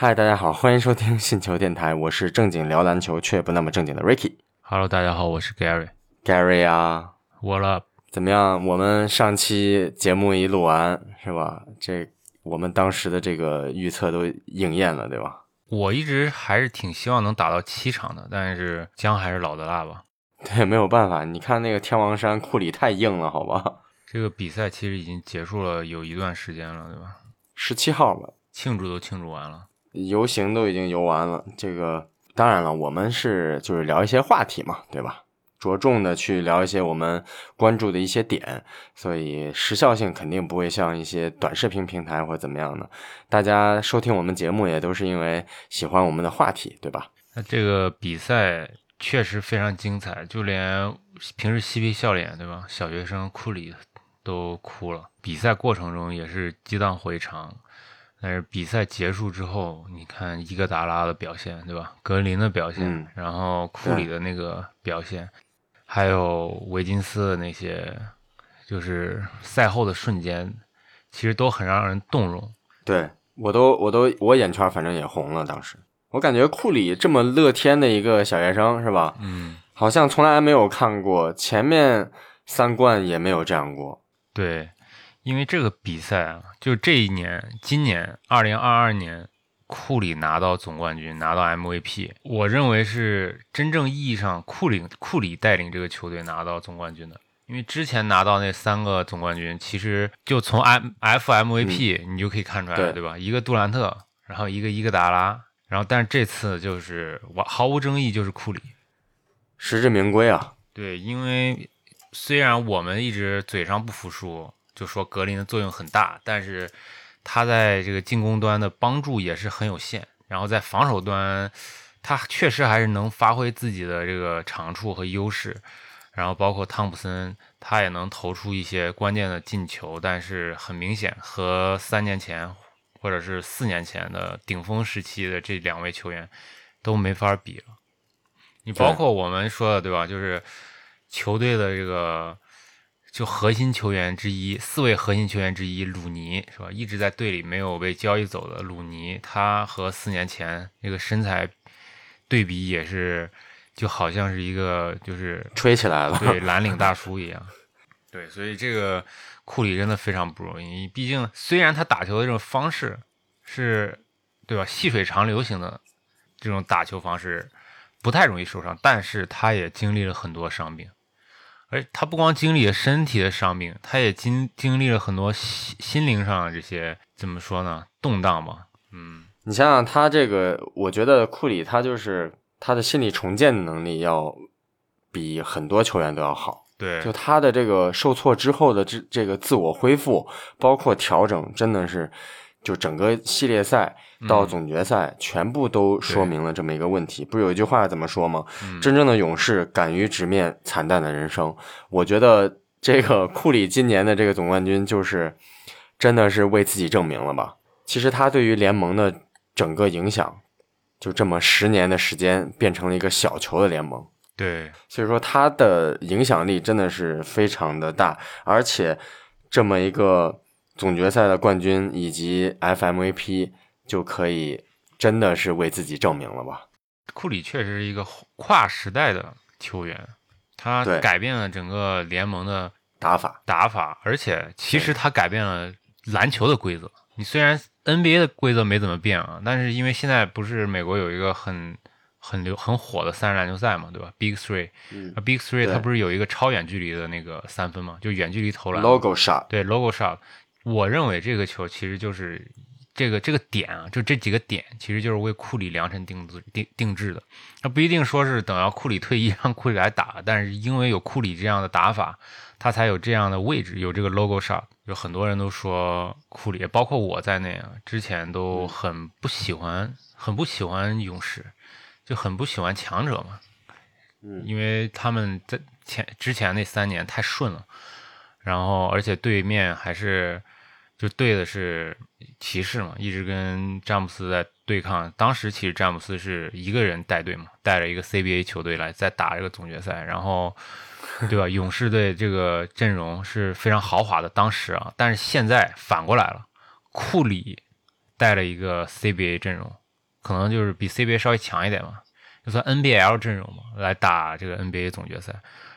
嗨，大家好，欢迎收听信球电台，我是正经聊篮球却不那么正经的 Ricky。Hello，大家好，我是 Gary。Gary 啊，What up？怎么样？我们上期节目一录完是吧？这我们当时的这个预测都应验了，对吧？我一直还是挺希望能打到七场的，但是姜还是老的辣吧。对，没有办法，你看那个天王山库里太硬了，好吧？这个比赛其实已经结束了有一段时间了，对吧？十七号了，庆祝都庆祝完了。游行都已经游完了。这个当然了，我们是就是聊一些话题嘛，对吧？着重的去聊一些我们关注的一些点，所以时效性肯定不会像一些短视频平台或怎么样的。大家收听我们节目也都是因为喜欢我们的话题，对吧？那这个比赛确实非常精彩，就连平时嬉皮笑脸，对吧？小学生库里都哭了。比赛过程中也是激荡回肠，但是比赛结束之后，你看伊戈达拉的表现，对吧？格林的表现，嗯然后库里的那个表现，还有维金斯的那些，就是赛后的瞬间，其实都很让人动容。对我都我都我眼圈反正也红了，当时我感觉库里这么乐天的一个小学生是吧？嗯，好像从来没有看过前面三冠也没有这样过。对，因为这个比赛啊，就这一年，今年二零二二年，库里拿到总冠军，拿到 MVP，我认为是真正意义上库里库里带领这个球队拿到总冠军的。因为之前拿到那三个总冠军，其实就从 M F MVP、你就可以看出来了，对对吧？一个杜兰特，然后一个伊戈达拉，然后但是这次就是我毫无争议就是库里。实至名归啊！对，因为虽然我们一直嘴上不服输，就说格林的作用很大，但是他在这个进攻端的帮助也是很有限。然后在防守端，他确实还是能发挥自己的这个长处和优势。然后包括汤普森，他也能投出一些关键的进球，但是很明显和三年前或者是四年前的顶峰时期的这两位球员都没法比了。你包括我们说的对吧？就是球队的这个就核心球员之一，四位核心球员之一鲁尼是吧？一直在队里没有被交易走的鲁尼，他和四年前那个身材对比也是，就好像是一个就是吹起来了。对蓝领大叔一样。对，所以这个库里真的非常不容易。毕竟虽然他打球的这种方式是，对吧，细水长流型的这种打球方式，不太容易受伤，但是他也经历了很多伤病。而他不光经历了身体的伤病，他也经经历了很多心心灵上的这些怎么说呢？动荡吧。嗯，你想想他这个，我觉得库里他就是他的心理重建的能力要比很多球员都要好。对，就他的这个受挫之后的这这个自我恢复，包括调整，真的是就整个系列赛到总决赛，全部都说明了这么一个问题。不是有一句话怎么说吗？真正的勇士敢于直面惨淡的人生。我觉得这个库里今年的这个总冠军，就是真的是为自己证明了吧？其实他对于联盟的整个影响，就这么十年的时间，变成了一个小球的联盟。对，所以说他的影响力真的是非常的大，而且这么一个总决赛的冠军以及 FMVP 就可以真的是为自己证明了吧？库里确实是一个跨时代的球员，他改变了整个联盟的打法，打法，而且其实他改变了篮球的规则。你虽然 NBA 的规则没怎么变啊，但是因为现在不是美国有一个很很流很火的三人篮球赛嘛，对吧？Big Three，嗯啊，Big Three 对它不是有一个超远距离的那个三分嘛，就远距离投篮。，logo shot，对 logo shot，我认为这个球其实就是这个这个点啊，就这几个点，其实就是为库里量身定制定定制的。那不一定说是等要库里退役让库里来打，但是因为有库里这样的打法，他才有这样的位置，有这个 logo shot。有很多人都说库里，包括我在内啊，之前都很不喜欢，很不喜欢勇士，就很不喜欢强者嘛。嗯因为他们在前之前那三年太顺了，然后而且对面还是就对的是骑士嘛，一直跟詹姆斯在对抗。当时其实詹姆斯是一个人带队嘛，带着一个 CBA 球队来在打这个总决赛，然后 对吧？勇士队这个阵容是非常豪华的，当时啊，但是现在反过来了，库里带了一个 CBA 阵容，可能就是比 CBA 稍微强一点嘛，就算 NBL 阵容嘛，来打这个 NBA 总决赛。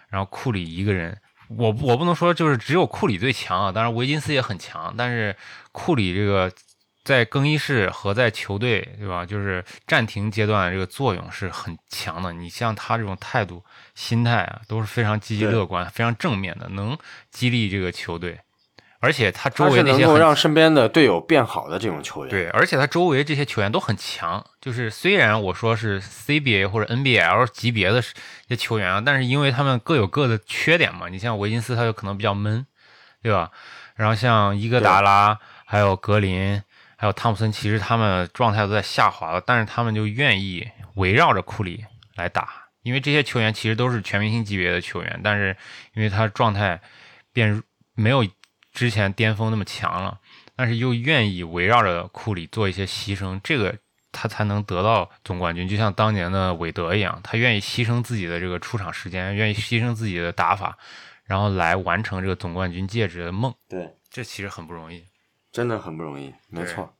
然后库里一个人，我我不能说就是只有库里最强啊，当然维金斯也很强，但是库里这个在更衣室和在球队，对吧？就是暂停阶段这个作用是很强的。你像他这种态度、心态啊，都是非常积极乐观、非常正面的，能激励这个球队。而且他周围那些能够让身边的队友变好的这种球员，对，而且他周围这些球员都很强。就是虽然我说是 CBA 或者 NBL 级别的这些球员啊，但是因为他们各有各的缺点嘛。你像维金斯，他就可能比较闷，对吧？然后像伊戈达拉、还有格林、还有汤普森，其实他们状态都在下滑了，但是他们就愿意围绕着库里来打，因为这些球员其实都是全明星级别的球员，但是因为他状态变没有。之前巅峰那么强了，但是又愿意围绕着库里做一些牺牲，这个他才能得到总冠军。就像当年的韦德一样，他愿意牺牲自己的这个出场时间，愿意牺牲自己的打法，然后来完成这个总冠军戒指的梦。对，这其实很不容易，真的很不容易。没错。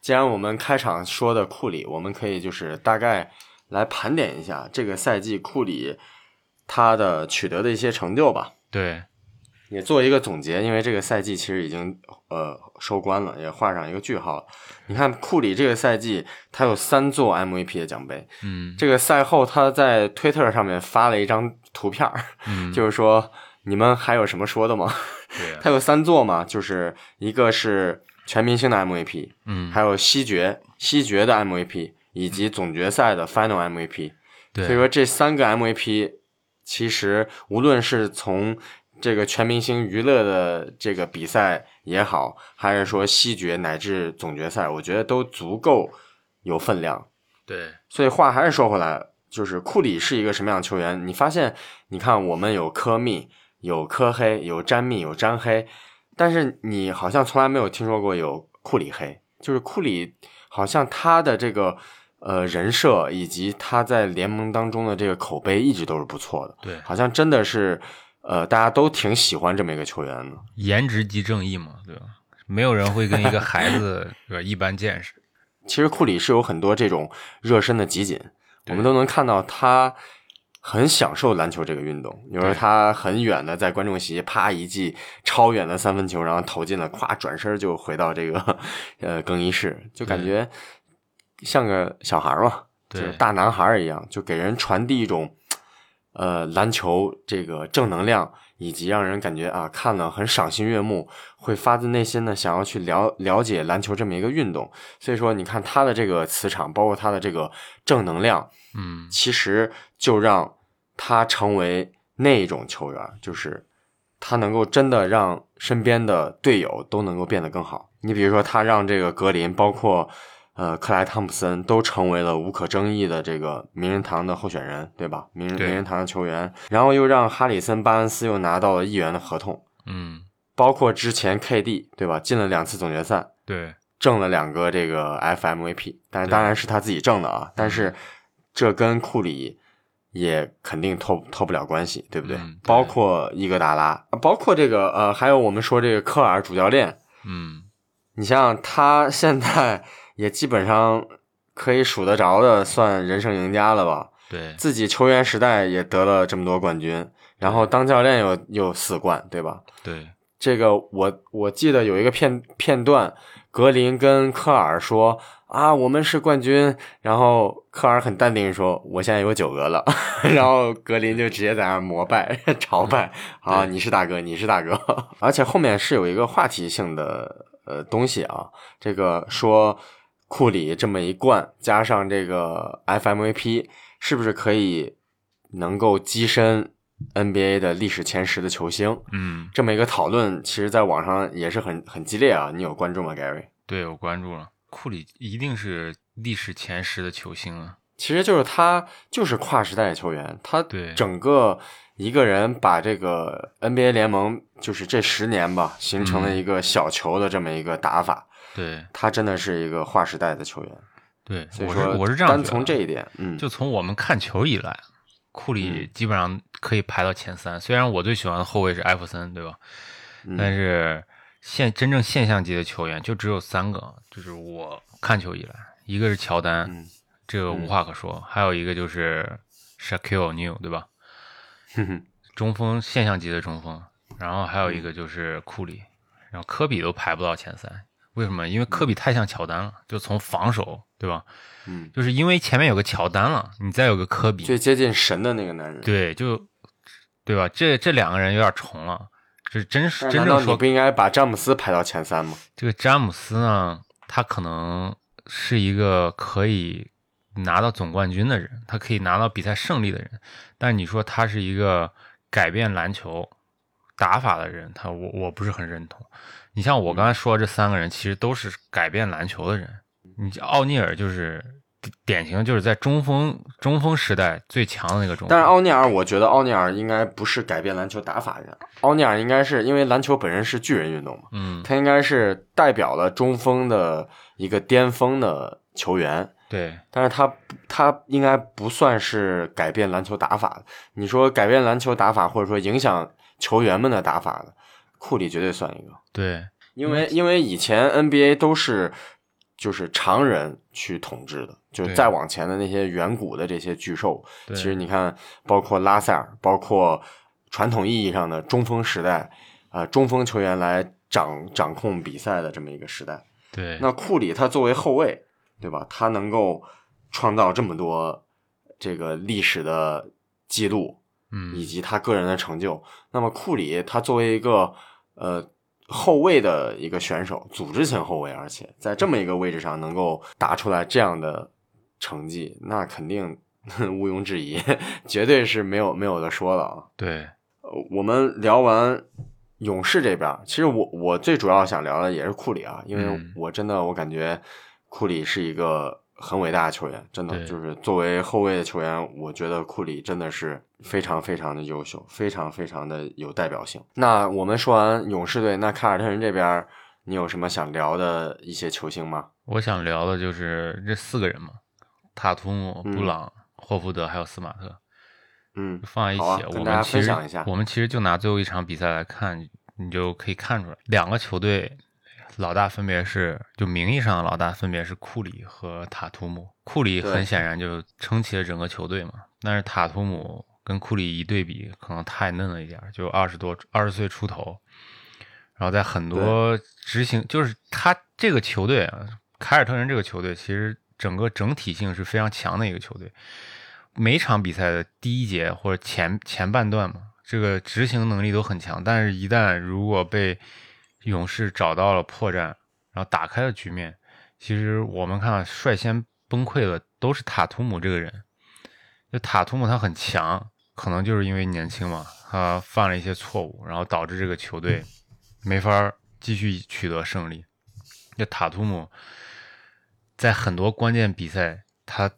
既然我们开场说的库里，我们可以就是大概来盘点一下这个赛季库里他的取得的一些成就吧。对。也做一个总结，因为这个赛季其实已经呃收官了，也画上一个句号。你看库里这个赛季，他有三座 MVP 的奖杯。嗯，这个赛后他在推特上面发了一张图片就是说你们还有什么说的吗？对，他有三座嘛，就是一个是全明星的 MVP，嗯，还有西决西决的 MVP，以及总决赛的 Final MVP。对，所以说这三个 MVP 其实无论是从这个全明星娱乐的这个比赛也好，还是说西决乃至总决赛，我觉得都足够有分量。对，所以话还是说回来，就是库里是一个什么样的球员？你发现，你看我们有科密，有科黑，有詹密，有詹黑，但是你好像从来没有听说过有库里黑。就是库里好像他的这个呃人设以及他在联盟当中的这个口碑一直都是不错的。对，好像真的是。呃，大家都挺喜欢这么一个球员的，颜值即正义嘛，对吧？没有人会跟一个孩子对吧一般见识。其实库里是有很多这种热身的集锦，我们都能看到他很享受篮球这个运动。比如说他很远的在观众席啪一记超远的三分球，然后投进了，咵转身就回到这个呃更衣室，就感觉像个小孩嘛，就是大男孩一样，就给人传递一种。呃，篮球这个正能量，以及让人感觉啊，看了很赏心悦目，会发自内心的想要去了了解篮球这么一个运动。所以说，你看他的这个磁场，包括他的这个正能量，嗯，其实就让他成为那种球员，就是他能够真的让身边的队友都能够变得更好。你比如说，他让这个格林，包括。呃，克莱汤普森都成为了无可争议的这个名人堂的候选人，对吧？名人名人堂的球员，然后又让哈里森巴恩斯又拿到了议员的合同，嗯，包括之前 KD 对吧？进了两次总决赛，对，挣了两个这个 FMVP，但是当然是他自己挣的啊，但是这跟库里也肯定脱脱不了关系，对不对？包括伊戈达拉，包括这个呃，还有我们说这个科尔主教练，嗯，你像他现在。也基本上可以数得着的，算人生赢家了吧？对，自己球员时代也得了这么多冠军，然后当教练有有四冠，对吧？对，这个我我记得有一个片片段，格林跟科尔说啊，我们是冠军，然后科尔很淡定说，我现在有九个了，然后格林就直接在那膜拜 朝拜，啊，你是大哥，你是大哥，而且后面是有一个话题性的呃东西啊，这个说。库里这么一冠，加上这个 FMVP，是不是可以能够跻身 NBA 的历史前十的球星？嗯，这么一个讨论，其实在网上也是很很激烈啊。你有关注吗，Gary？对，我关注了。库里一定是历史前十的球星啊。其实就是他，就是跨时代的球员。他对整个一个人把这个 NBA 联盟，就是这十年吧，形成了一个小球的这么一个打法。对他真的是一个划时代的球员。对，我是我是这样单从这一点，嗯，就从我们看球以来，库里基本上可以排到前三。虽然我最喜欢的后卫是艾弗森，对吧？但是现真正现象级的球员就只有三个，就是我看球以来，一个是乔丹，嗯这个无话可说，还有一个就是 Shaquille O'Neal，对吧？哼哼，中锋现象级的中锋，然后还有一个就是库里，然后科比都排不到前三，为什么？因为科比太像乔丹了，就从防守，对吧？嗯，就是因为前面有个乔丹了，你再有个科比，最接近神的那个男人。对，就对吧？这这两个人有点重了，这真是真正说你不应该把詹姆斯排到前三吗？这个詹姆斯呢，他可能是一个可以拿到总冠军的人，他可以拿到比赛胜利的人，但你说他是一个改变篮球打法的人，他我我不是很认同。你像我刚才说的这三个人，其实都是改变篮球的人。你奥尼尔就是典型，就是在中锋中锋时代最强的那个中锋。但是奥尼尔，我觉得奥尼尔应该不是改变篮球打法的人，奥尼尔应该是因为篮球本身是巨人运动嘛，嗯，他应该是代表了中锋的一个巅峰的球员，对，但是他他应该不算是改变篮球打法的。你说改变篮球打法，或者说影响球员们的打法的，库里绝对算一个，对，因为因为以前 NBA 都是就是常人去统治的，就对再往前的那些远古的这些巨兽，其实你看，包括拉塞尔，包括传统意义上的中锋时代，啊、中锋球员来掌掌控比赛的这么一个时代。对，那库里他作为后卫，对吧？他能够创造这么多这个历史的记录，嗯以及他个人的成就。那么库里他作为一个呃后卫的一个选手，组织型后卫，而且在这么一个位置上能够打出来这样的成绩，那肯定 毋庸置疑，绝对是没有没有的说了啊。对，呃我们聊完勇士这边，其实我我最主要想聊的也是库里啊，因为嗯我真的我感觉库里是一个很伟大的球员，真的就是作为后卫的球员，我觉得库里真的是非常非常的优秀，非常非常的有代表性。那我们说完勇士队，那凯尔特人这边，你有什么想聊的一些球星吗？我想聊的就是这四个人嘛，塔图姆、嗯布朗、霍福德还有斯马特，嗯，放在一起，啊我们其实分享一下我们其实就拿最后一场比赛来看，你就可以看出来，两个球队老大分别是就名义上的老大分别是库里和塔图姆。库里很显然就撑起了整个球队嘛，但是塔图姆跟库里一对比，可能太嫩了一点儿，就二十多二十岁出头，然后在很多执行，就是他这个球队啊，凯尔特人这个球队其实整个整体性是非常强的一个球队。每场比赛的第一节或者前前半段嘛，这个执行能力都很强，但是一旦如果被勇士找到了破绽，然后打开了局面，其实我们看率先崩溃的都是塔图姆这个人。就塔图姆他很强，可能就是因为年轻嘛，他犯了一些错误，然后导致这个球队没法继续取得胜利。就塔图姆在很多关键比赛，他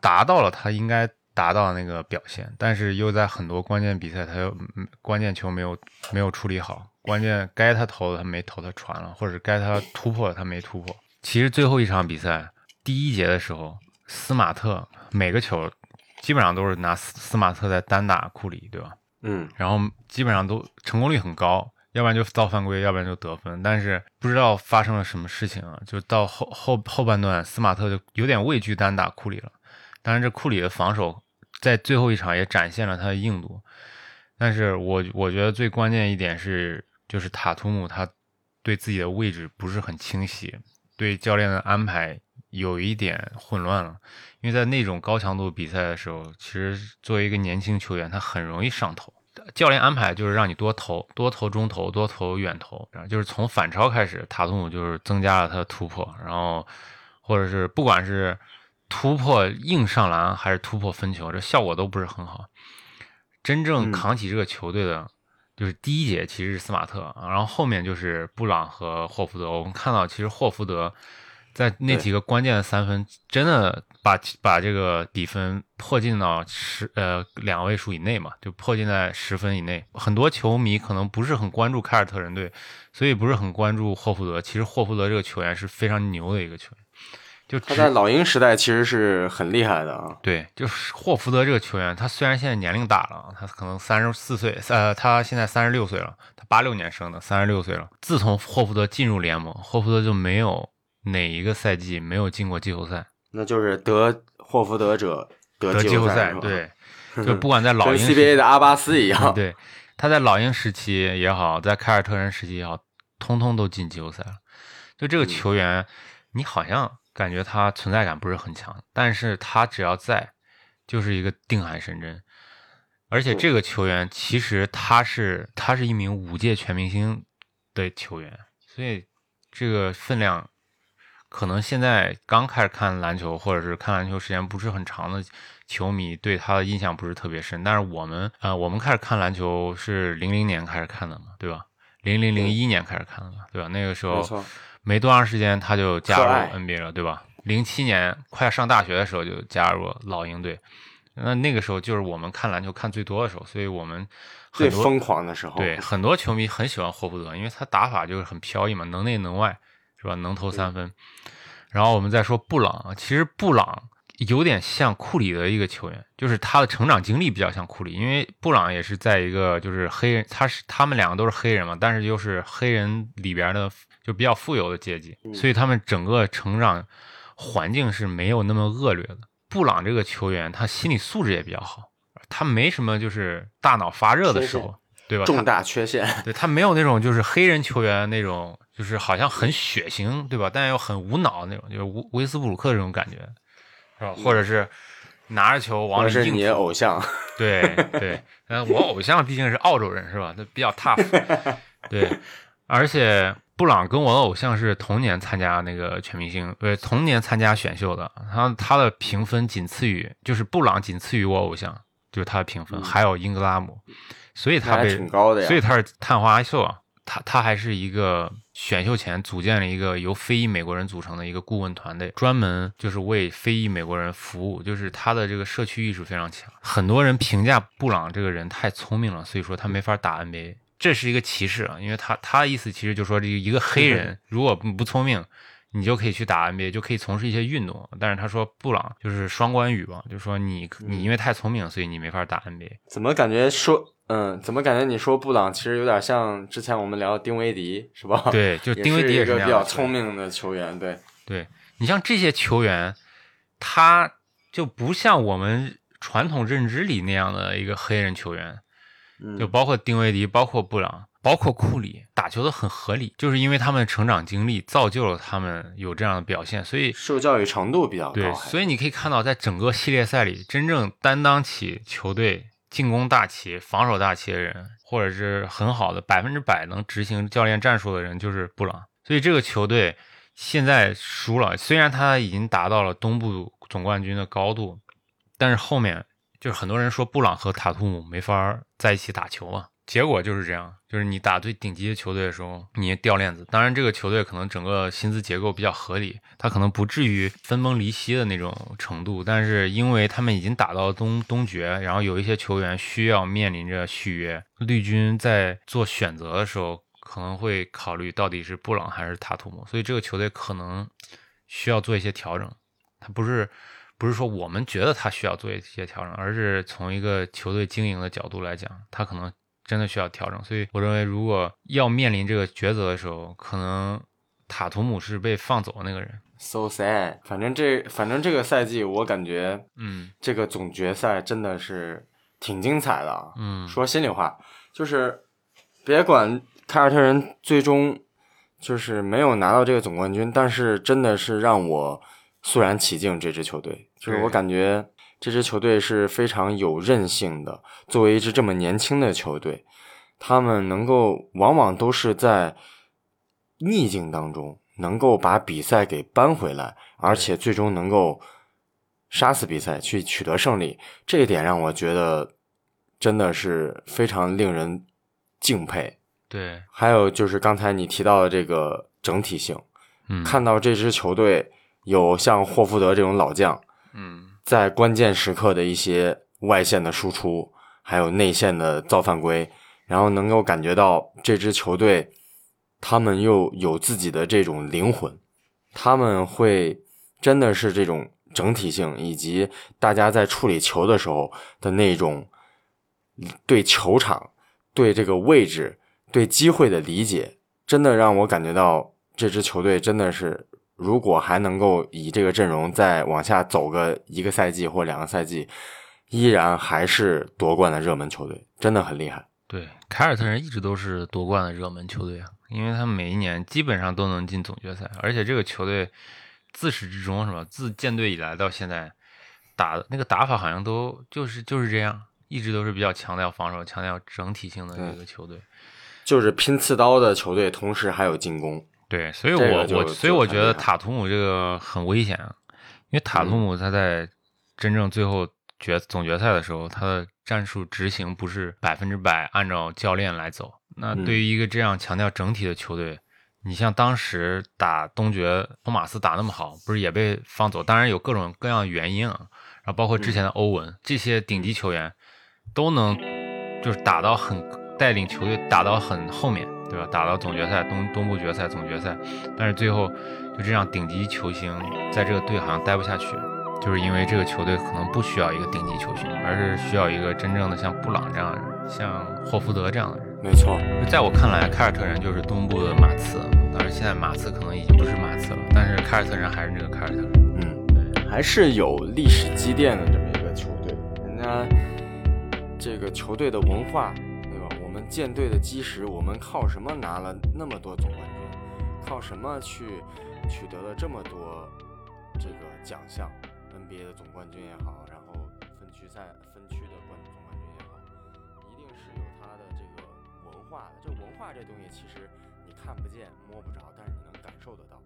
达到了他应该达到那个表现，但是又在很多关键比赛，他又嗯关键球没有没有处理好，关键该他投的他没投，他传了，或者该他突破的他没突破。其实最后一场比赛第一节的时候，斯马特每个球基本上都是拿斯斯马特在单打库里，对吧？嗯，然后基本上都成功率很高，要不然就造犯规，要不然就得分。但是不知道发生了什么事情啊，就到后后后半段，斯马特就有点畏惧单打库里了。当然，这库里的防守在最后一场也展现了他的硬度。但是我我觉得最关键一点是，就是塔图姆他对自己的位置不是很清晰，对教练的安排有一点混乱了。因为在那种高强度比赛的时候，其实作为一个年轻球员，他很容易上头。教练安排就是让你多投，多投中投，多投远投，然后就是从反超开始，塔图姆就是增加了他的突破，然后或者是不管是突破硬上篮还是突破分球，这效果都不是很好。真正嗯扛起这个球队的，就是第一节其实是斯马特，然后后面就是布朗和霍福德。我们看到其实霍福德在那几个关键的三分，真的把把这个比分迫近到十呃两位数以内嘛，就迫近在十分以内。很多球迷可能不是很关注凯尔特人队，所以不是很关注霍福德。其实霍福德这个球员是非常牛的一个球员，就他在老鹰时代其实是很厉害的啊。对，就是霍福德这个球员，他虽然现在年龄大了，他可能三十四岁，呃，他现在三十六岁了，他八六年生的，三十六岁了。自从霍福德进入联盟，霍福德就没有哪一个赛季没有进过季后赛？那就是得霍福德者得季后赛，对，就不管在老鹰 CBA 的阿巴斯一样，对，他在老鹰时期也好，在凯尔特人时期也好，通通都进季后赛了。就这个球员，你好像感觉他存在感不是很强，但是他只要在，就是一个定海神针。而且这个球员其实他是他是一名五届全明星的球员，所以这个分量可能现在刚开始看篮球或者是看篮球时间不是很长的球迷对他的印象不是特别深。但是我们呃，我们开始看篮球是零零年开始看的嘛，对吧？零零零一年开始看的嘛，对吧？那个时候没多长时间他就加入 NBA 了，对吧？零七年快上大学的时候就加入老鹰队。那那个时候就是我们看篮球看最多的时候，所以我们最疯狂的时候。对，很多球迷很喜欢霍福德，因为他打法就是很飘逸嘛，能内能外，是吧？能投三分。然后我们再说布朗，其实布朗有点像库里的一个球员，就是他的成长经历比较像库里，因为布朗也是在一个就是黑人，他是他们两个都是黑人嘛，但是又是黑人里边的就比较富有的阶级，所以他们整个成长环境是没有那么恶劣的。布朗这个球员，他心理素质也比较好，他没什么就是大脑发热的时候，对吧？重大缺陷，对他没有那种就是黑人球员那种，就是好像很血腥，对吧？但又很无脑那种，就是威威斯布鲁克这种感觉，是吧？或者是拿着球往里硬。是你偶像。对对，嗯，我偶像毕竟是澳洲人，是吧？他比较 tough。对，而且。布朗跟我的偶像是同年参加那个全明星，对，同年参加选秀的。他他的评分仅次于，就是布朗仅次于我偶像，就是他的评分，还有英格拉姆，所以他被，挺高的呀。所以他是探花秀啊。他他还是一个选秀前组建了一个由非裔美国人组成的一个顾问团队，专门就是为非裔美国人服务，就是他的这个社区意识非常强。很多人评价布朗这个人太聪明了，所以说他没法打 NBA。这是一个歧视啊，因为他他的意思其实就是说，这一个黑人如果不聪明，你就可以去打 NBA，就可以从事一些运动。但是他说布朗就是双关语吧，就是说你你因为太聪明，所以你没法打 NBA。怎么感觉说嗯，怎么感觉你说布朗其实有点像之前我们聊 丁威迪是吧？对，就丁威迪也是一个比较聪明的球员。对，对你像这些球员，他就不像我们传统认知里那样的一个黑人球员。就包括丁威迪，包括布朗，包括库里，打球的很合理，就是因为他们成长经历造就了他们有这样的表现，所以受教育程度比较高。对，所以你可以看到，在整个系列赛里，真正担当起球队进攻大旗、防守大旗的人，或者是很好的百分之百能执行教练战术的人，就是布朗。所以这个球队现在输了，虽然他已经达到了东部总冠军的高度，但是后面。就是很多人说布朗和塔图姆没法在一起打球啊，结果就是这样。就是你打最顶级的球队的时候，你掉链子。当然，这个球队可能整个薪资结构比较合理，他可能不至于分崩离析的那种程度。但是，因为他们已经打到东东决，然后有一些球员需要面临着续约，绿军在做选择的时候可能会考虑到底是布朗还是塔图姆，所以这个球队可能需要做一些调整。他不是。不是说我们觉得他需要做一些调整，而是从一个球队经营的角度来讲，他可能真的需要调整。所以我认为，如果要面临这个抉择的时候，可能塔图姆是被放走的那个人。So sad。反正这反正这个赛季，我感觉，嗯，这个总决赛真的是挺精彩的。嗯，说心里话，就是别管凯尔特人最终就是没有拿到这个总冠军，但是真的是让我。肃然起敬，这支球队就是我感觉这支球队是非常有韧性的。作为一支这么年轻的球队，他们能够往往都是在逆境当中能够把比赛给扳回来，而且最终能够杀死比赛去取得胜利。这一点让我觉得真的是非常令人敬佩。对，还有就是刚才你提到的这个整体性，嗯，看到这支球队。有像霍福德这种老将，嗯，在关键时刻的一些外线的输出，还有内线的造犯规，然后能够感觉到这支球队，他们又有自己的这种灵魂，他们会真的是这种整体性，以及大家在处理球的时候的那种对球场、对这个位置、对机会的理解，真的让我感觉到这支球队真的是。如果还能够以这个阵容再往下走个一个赛季或两个赛季，依然还是夺冠的热门球队，真的很厉害。对，凯尔特人一直都是夺冠的热门球队啊，因为他每一年基本上都能进总决赛，而且这个球队自始至终是吧？自建队以来到现在打那个打法好像都就是就是这样，一直都是比较强调防守、强调整体性的一个球队。就是拼刺刀的球队，同时还有进攻。对，所以我我所以我觉得塔图姆这个很危险，因为塔图姆他在真正最后决总决赛的时候，他的战术执行不是百分之百按照教练来走。那对于一个这样强调整体的球队，你像当时打东决，托马斯打那么好，不是也被放走？当然有各种各样的原因啊，然后包括之前的欧文，这些顶级球员都能就是打到很带领球队打到很后面。对吧？打到总决赛、东东部决赛、总决赛，但是最后就这样顶级球星在这个队好像待不下去，就是因为这个球队可能不需要一个顶级球星，而是需要一个真正的像布朗这样的人，像霍福德这样的人。没错，在我看来，凯尔特人就是东部的马刺，当然现在马刺可能已经不是马刺了，但是凯尔特人还是那个凯尔特人。嗯，对，还是有历史积淀的这么一个球队，人家这个球队的文化。舰队的基石，我们靠什么拿了那么多总冠军？靠什么去取得了这么多这个奖项？NBA 的总冠军也好，然后分区赛分区的冠总冠军也好，一定是有它的这个文化的。这文化这东西其实你看不见摸不着，但是你能感受得到。